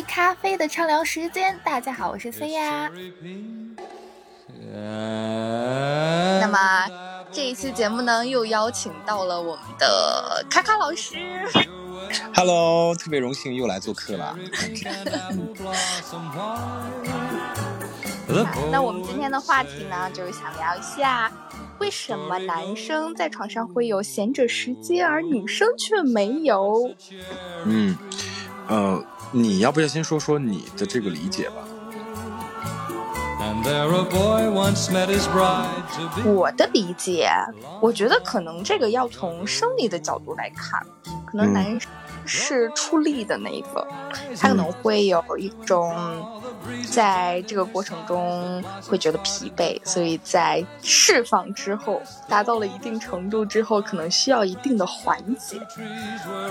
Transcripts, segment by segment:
杯咖啡的畅聊时间。大家好，我是 C 呀。那么这一期节目呢，又邀请到了我们的卡卡老师。Hello，特别荣幸又来做客了。那我们今天的话题呢，就是想聊一下。为什么男生在床上会有闲着时间，而女生却没有？嗯，呃，你要不要先说说你的这个理解吧？我的理解，我觉得可能这个要从生理的角度来看，可能男生是出力的那一个，他可能会有一种。在这个过程中会觉得疲惫，所以在释放之后，达到了一定程度之后，可能需要一定的缓解。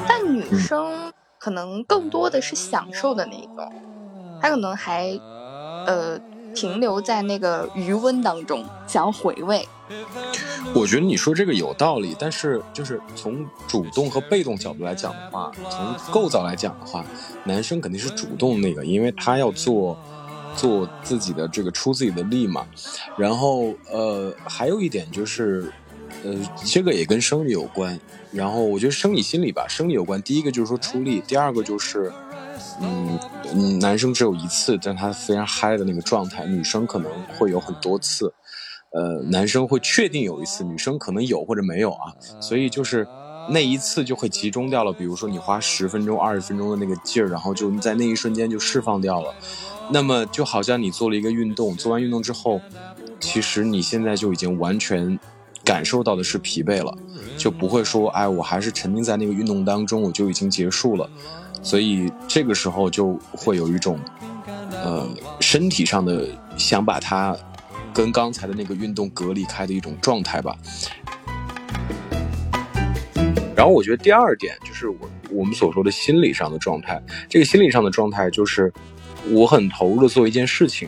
但女生可能更多的是享受的那个，他可能还呃停留在那个余温当中，想要回味。我觉得你说这个有道理，但是就是从主动和被动角度来讲的话，从构造来讲的话，男生肯定是主动那个，因为他要做做自己的这个出自己的力嘛。然后呃，还有一点就是，呃，这个也跟生理有关。然后我觉得生理心理吧，生理有关。第一个就是说出力，第二个就是，嗯嗯，男生只有一次，但他非常嗨的那个状态，女生可能会有很多次。呃，男生会确定有一次，女生可能有或者没有啊，所以就是那一次就会集中掉了。比如说你花十分钟、二十分钟的那个劲儿，然后就在那一瞬间就释放掉了。那么就好像你做了一个运动，做完运动之后，其实你现在就已经完全感受到的是疲惫了，就不会说哎，我还是沉浸在那个运动当中，我就已经结束了。所以这个时候就会有一种呃身体上的想把它。跟刚才的那个运动隔离开的一种状态吧。然后我觉得第二点就是我我们所说的心理上的状态。这个心理上的状态就是我很投入的做一件事情，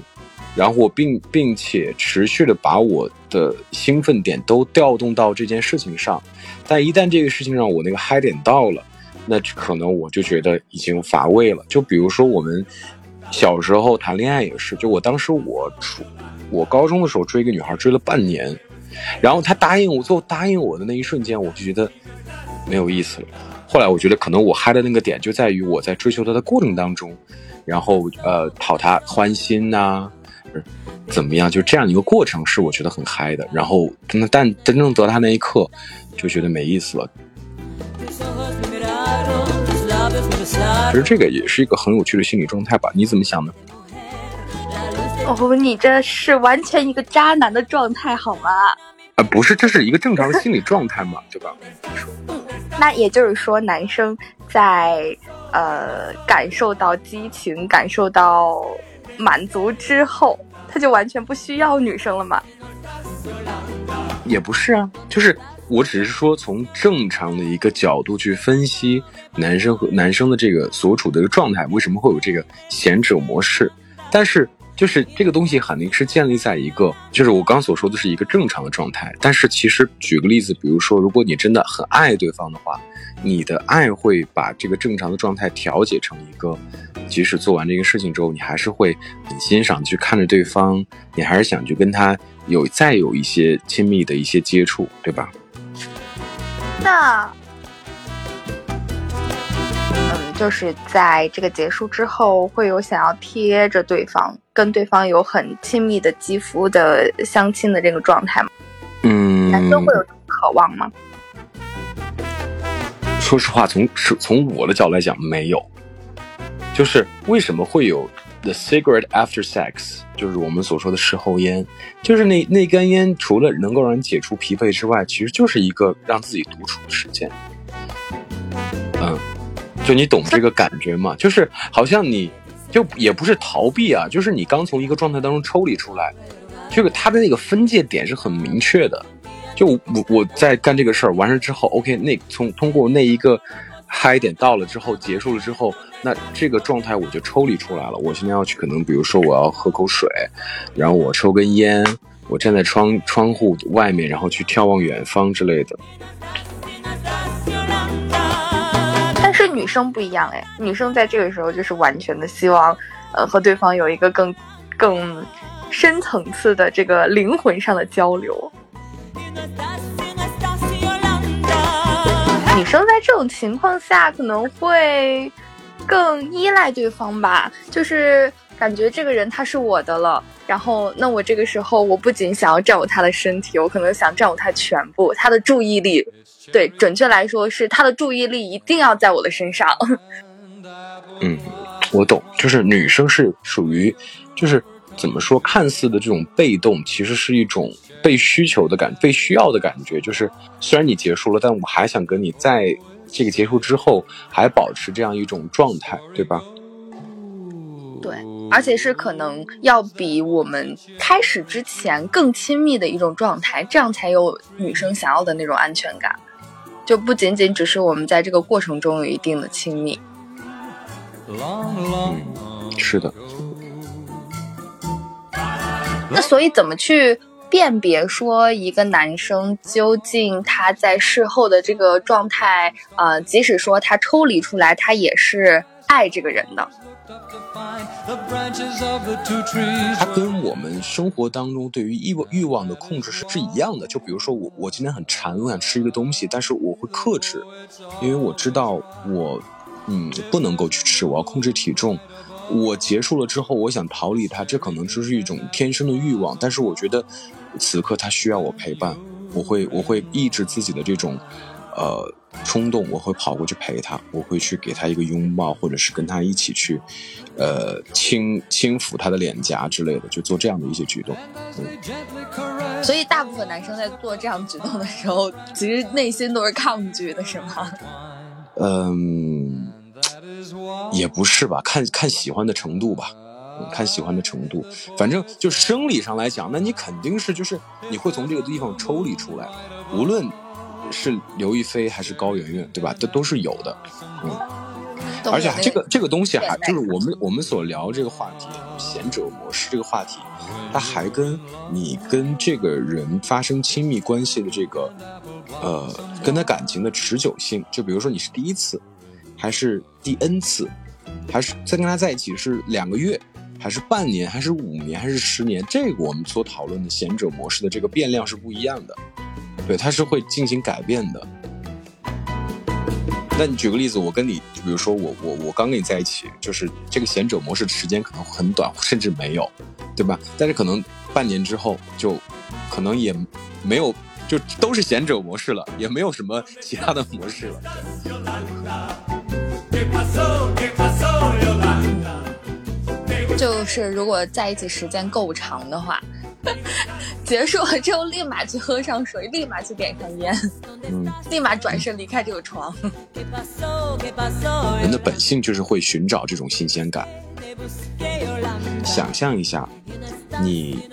然后我并并且持续的把我的兴奋点都调动到这件事情上。但一旦这个事情让我那个嗨点到了，那可能我就觉得已经乏味了。就比如说我们小时候谈恋爱也是，就我当时我初。我高中的时候追一个女孩，追了半年，然后她答应我，最后答应我的那一瞬间，我就觉得没有意思了。后来我觉得可能我嗨的那个点就在于我在追求她的过程当中，然后呃讨她欢心呐，怎么样？就这样一个过程是我觉得很嗨的。然后但但真正得他那一刻，就觉得没意思了。其实这个也是一个很有趣的心理状态吧？你怎么想呢？哦，你这是完全一个渣男的状态，好吗？啊，不是，这是一个正常的心理状态嘛，对吧？嗯，那也就是说，男生在呃感受到激情、感受到满足之后，他就完全不需要女生了吗？也不是啊，就是我只是说从正常的一个角度去分析男生和男生的这个所处的一个状态，为什么会有这个贤者模式，但是。就是这个东西肯定是建立在一个，就是我刚所说的是一个正常的状态。但是其实举个例子，比如说，如果你真的很爱对方的话，你的爱会把这个正常的状态调节成一个，即使做完这个事情之后，你还是会很欣赏去看着对方，你还是想去跟他有再有一些亲密的一些接触，对吧？那。就是在这个结束之后，会有想要贴着对方，跟对方有很亲密的肌肤的相亲的这个状态吗？嗯，男生会有渴望吗？说实话，从从我的角度来讲，没有。就是为什么会有 the cigarette after sex，就是我们所说的事后烟，就是那那根烟，除了能够让人解除疲惫之外，其实就是一个让自己独处的时间。嗯。就你懂这个感觉吗？就是好像你，就也不是逃避啊，就是你刚从一个状态当中抽离出来，这个他的那个分界点是很明确的。就我我在干这个事儿完事之后，OK，那从通过那一个嗨点到了之后，结束了之后，那这个状态我就抽离出来了。我现在要去，可能比如说我要喝口水，然后我抽根烟，我站在窗窗户外面，然后去眺望远方之类的。女生不一样哎，女生在这个时候就是完全的希望，呃，和对方有一个更更深层次的这个灵魂上的交流。女生在这种情况下可能会更依赖对方吧，就是感觉这个人他是我的了，然后那我这个时候我不仅想要占有他的身体，我可能想占有他全部，他的注意力，对，准确来说是他的注意力一定要在我的身上。嗯，我懂，就是女生是属于，就是怎么说，看似的这种被动，其实是一种。被需求的感，被需要的感觉，就是虽然你结束了，但我还想跟你在这个结束之后还保持这样一种状态，对吧？对，而且是可能要比我们开始之前更亲密的一种状态，这样才有女生想要的那种安全感，就不仅仅只是我们在这个过程中有一定的亲密。嗯，是的。那所以怎么去？辨别说一个男生究竟他在事后的这个状态，呃，即使说他抽离出来，他也是爱这个人的。它跟我们生活当中对于欲望欲望的控制是是一样的。就比如说我我今天很馋，我想吃一个东西，但是我会克制，因为我知道我嗯不能够去吃，我要控制体重。我结束了之后，我想逃离它，这可能就是一种天生的欲望。但是我觉得，此刻它需要我陪伴，我会我会抑制自己的这种，呃冲动，我会跑过去陪他，我会去给他一个拥抱，或者是跟他一起去，呃轻轻抚他的脸颊之类的，就做这样的一些举动。嗯。所以大部分男生在做这样举动的时候，其实内心都是抗拒的，是吗？嗯。也不是吧，看看喜欢的程度吧，看喜欢的程度。反正就生理上来讲，那你肯定是就是你会从这个地方抽离出来，无论是刘亦菲还是高圆圆，对吧？这都是有的，嗯。而且这个这个东西还就是我们我们所聊这个话题，贤者模式这个话题，它还跟你跟这个人发生亲密关系的这个，呃，跟他感情的持久性，就比如说你是第一次。还是第 N 次，还是在跟他在一起是两个月，还是半年，还是五年，还是十年？这个我们所讨论的贤者模式的这个变量是不一样的，对，它是会进行改变的。那你举个例子，我跟你，比如说我我我刚跟你在一起，就是这个贤者模式时间可能很短，甚至没有，对吧？但是可能半年之后就，可能也没有，就都是贤者模式了，也没有什么其他的模式了。就是如果在一起时间够长的话，结束了之后立马去喝上水，立马去点上烟，嗯，立马转身离开这个床。人的本性就是会寻找这种新鲜感。想象一下，你。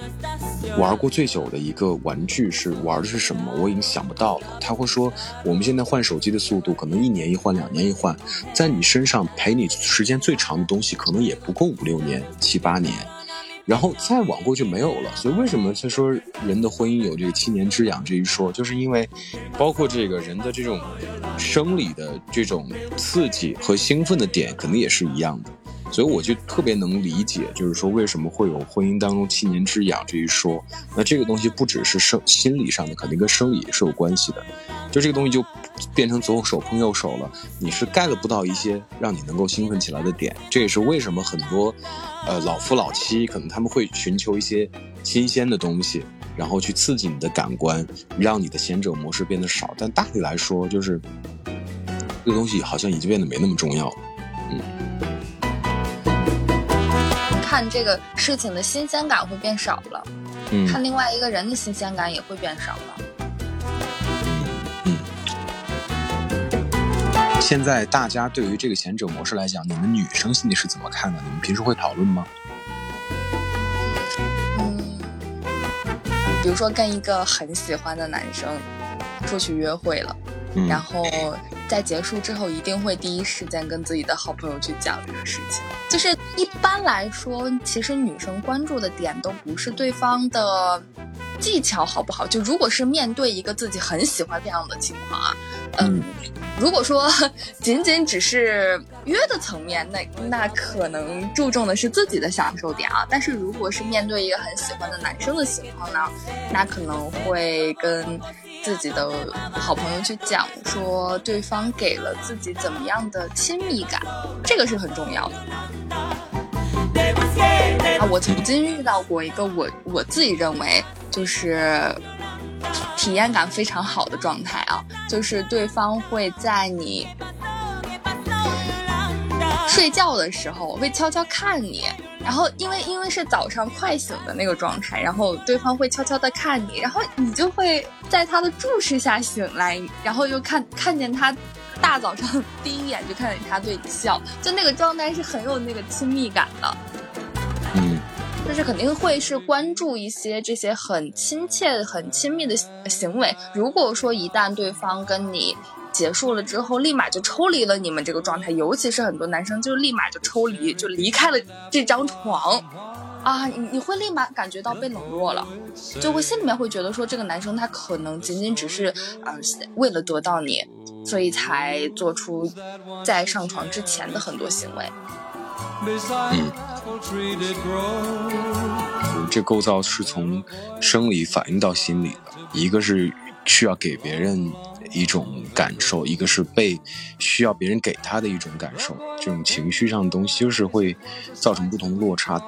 玩过最久的一个玩具是玩的是什么？我已经想不到了。他会说，我们现在换手机的速度可能一年一换，两年一换，在你身上陪你时间最长的东西可能也不过五六年、七八年，然后再往过就没有了。所以为什么他说人的婚姻有这个七年之痒这一说，就是因为包括这个人的这种生理的这种刺激和兴奋的点，可能也是一样的。所以我就特别能理解，就是说为什么会有婚姻当中七年之痒这一说。那这个东西不只是生心理上的，肯定跟生理也是有关系的。就这个东西就变成左手碰右手了，你是 get 不到一些让你能够兴奋起来的点。这也是为什么很多呃老夫老妻可能他们会寻求一些新鲜的东西，然后去刺激你的感官，让你的贤者模式变得少。但大体来说，就是这个东西好像已经变得没那么重要了。嗯。看这个事情的新鲜感会变少了，看另外一个人的新鲜感也会变少了。现在大家对于这个贤者模式来讲，你们女生心里是怎么看的？你们平时会讨论吗？嗯，比如说跟一个很喜欢的男生出去约会了，然后。在结束之后，一定会第一时间跟自己的好朋友去讲这个事情。就是一般来说，其实女生关注的点都不是对方的技巧好不好。就如果是面对一个自己很喜欢这样的情况啊，嗯。如果说 仅仅只是约的层面，那那可能注重的是自己的享受点啊。但是如果是面对一个很喜欢的男生的情况呢，那可能会跟自己的好朋友去讲说对方给了自己怎么样的亲密感，这个是很重要的。啊，我曾经遇到过一个我我自己认为就是。体验感非常好的状态啊，就是对方会在你睡觉的时候会悄悄看你，然后因为因为是早上快醒的那个状态，然后对方会悄悄的看你，然后你就会在他的注视下醒来，然后又看看见他大早上第一眼就看见他对你笑，就那个状态是很有那个亲密感的。就是肯定会是关注一些这些很亲切、很亲密的行为。如果说一旦对方跟你结束了之后，立马就抽离了你们这个状态，尤其是很多男生就立马就抽离，就离开了这张床，啊，你你会立马感觉到被冷落了，就会心里面会觉得说这个男生他可能仅仅只是啊为了得到你，所以才做出在上床之前的很多行为。嗯，这构造是从生理反映到心理的，一个是需要给别人一种感受，一个是被需要别人给他的一种感受，这种情绪上的东西就是会造成不同落差。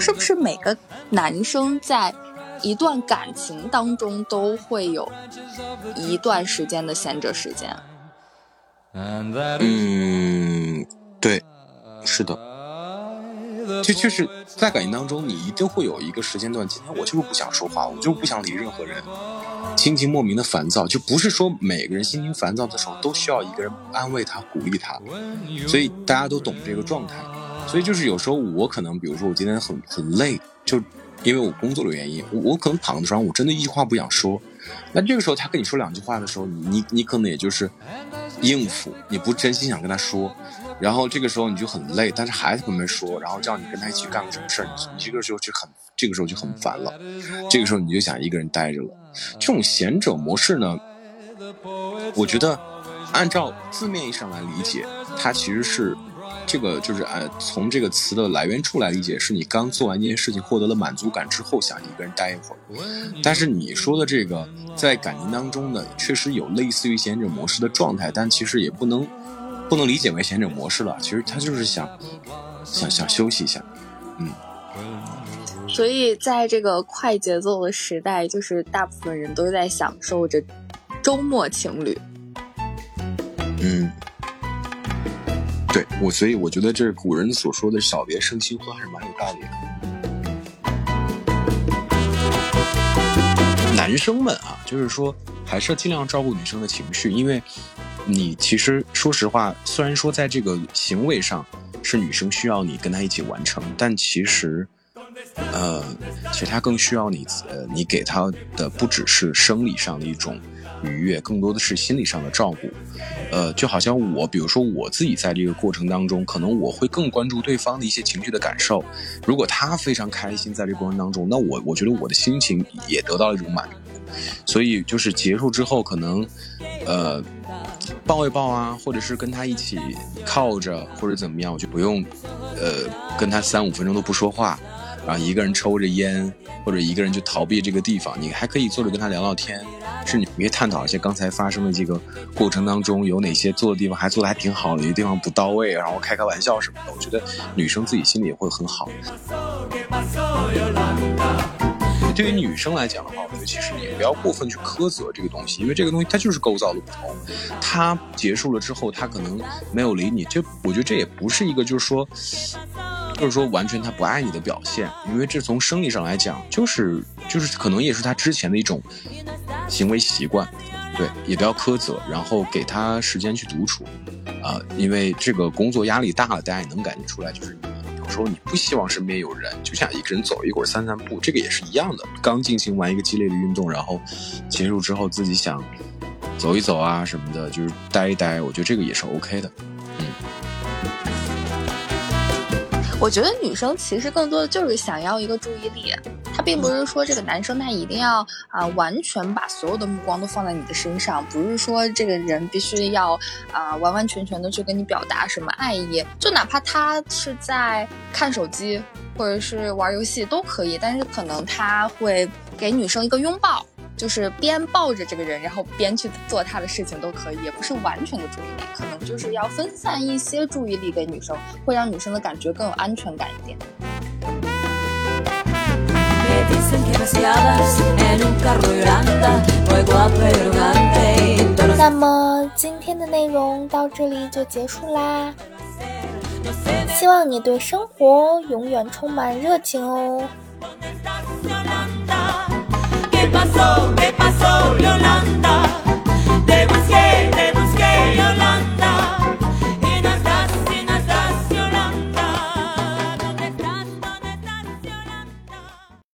是不是每个男生在一段感情当中都会有一段时间的闲着时间？嗯，对，是的，就就是在感情当中，你一定会有一个时间段，今天我就是不想说话，我就不想理任何人，心情莫名的烦躁，就不是说每个人心情烦躁的时候都需要一个人安慰他、鼓励他，所以大家都懂这个状态，所以就是有时候我可能，比如说我今天很很累，就因为我工作的原因，我可能躺在床上，我真的一句话不想说，那这个时候他跟你说两句话的时候，你你可能也就是。应付你不真心想跟他说，然后这个时候你就很累，但是孩子们没说，然后叫你跟他一起干个什么事儿，你这个时候就很这个时候就很烦了，这个时候你就想一个人待着了。这种贤者模式呢，我觉得按照字面意义上来理解，它其实是。这个就是呃，从这个词的来源处来理解，是你刚做完一件事情获得了满足感之后，想一个人待一会儿。但是你说的这个，在感情当中呢，确实有类似于贤者模式的状态，但其实也不能不能理解为贤者模式了。其实他就是想想想休息一下，嗯。所以在这个快节奏的时代，就是大部分人都在享受着周末情侣。嗯。对我，所以我觉得这古人所说的“小别胜新婚”还是蛮有道理的。男生们啊，就是说还是要尽量照顾女生的情绪，因为你其实说实话，虽然说在这个行为上是女生需要你跟她一起完成，但其实，呃，其实她更需要你，呃，你给她的不只是生理上的一种。愉悦更多的是心理上的照顾，呃，就好像我，比如说我自己在这个过程当中，可能我会更关注对方的一些情绪的感受。如果他非常开心在这个过程当中，那我我觉得我的心情也得到了一种满足。所以就是结束之后，可能呃抱一抱啊，或者是跟他一起靠着或者怎么样，我就不用呃跟他三五分钟都不说话，然后一个人抽着烟或者一个人就逃避这个地方，你还可以坐着跟他聊聊天。是你可以探讨一些刚才发生的这个过程当中有哪些做的地方还做的还挺好，哪些地方不到位，然后开开玩笑什么的。我觉得女生自己心里也会很好。对于女生来讲的话，我觉得其实也不要过分去苛责这个东西，因为这个东西它就是构造的不同。它结束了之后，他可能没有理你，这我觉得这也不是一个就是说，就是说完全他不爱你的表现，因为这从生理上来讲，就是就是可能也是他之前的一种。行为习惯，对，也不要苛责，然后给他时间去独处，啊，因为这个工作压力大了，大家也能感觉出来，就是有时候你不希望身边有人，就想一个人走一会儿散散步，这个也是一样的。刚进行完一个激烈的运动，然后结束之后自己想走一走啊什么的，就是待一待，我觉得这个也是 OK 的。我觉得女生其实更多的就是想要一个注意力。她并不是说这个男生他一定要啊完全把所有的目光都放在你的身上，不是说这个人必须要啊完完全全的去跟你表达什么爱意，就哪怕他是在看手机或者是玩游戏都可以，但是可能他会给女生一个拥抱。就是边抱着这个人，然后边去做他的事情都可以，也不是完全的注意力，可能就是要分散一些注意力给女生，会让女生的感觉更有安全感一点。那么今天的内容到这里就结束啦，希望你对生活永远充满热情哦。pasó? ¿Qué pasó, Yolanda? Te busqué, te busqué, Yolanda.